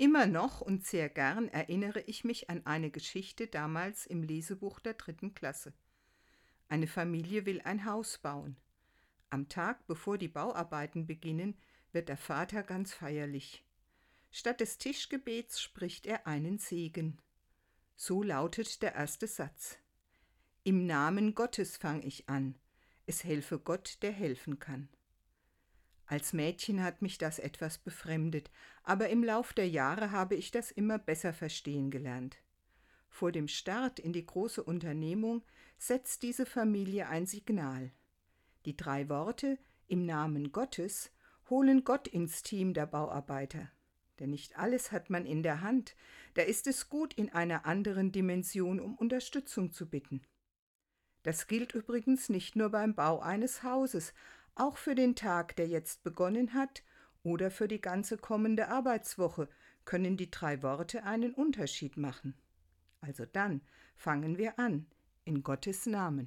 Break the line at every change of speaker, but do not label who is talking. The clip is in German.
Immer noch und sehr gern erinnere ich mich an eine Geschichte damals im Lesebuch der dritten Klasse. Eine Familie will ein Haus bauen. Am Tag, bevor die Bauarbeiten beginnen, wird der Vater ganz feierlich. Statt des Tischgebets spricht er einen Segen. So lautet der erste Satz. Im Namen Gottes fang ich an. Es helfe Gott, der helfen kann. Als Mädchen hat mich das etwas befremdet, aber im Lauf der Jahre habe ich das immer besser verstehen gelernt. Vor dem Start in die große Unternehmung setzt diese Familie ein Signal. Die drei Worte im Namen Gottes holen Gott ins Team der Bauarbeiter. Denn nicht alles hat man in der Hand, da ist es gut, in einer anderen Dimension um Unterstützung zu bitten. Das gilt übrigens nicht nur beim Bau eines Hauses, auch für den Tag, der jetzt begonnen hat, oder für die ganze kommende Arbeitswoche können die drei Worte einen Unterschied machen. Also dann fangen wir an, in Gottes Namen.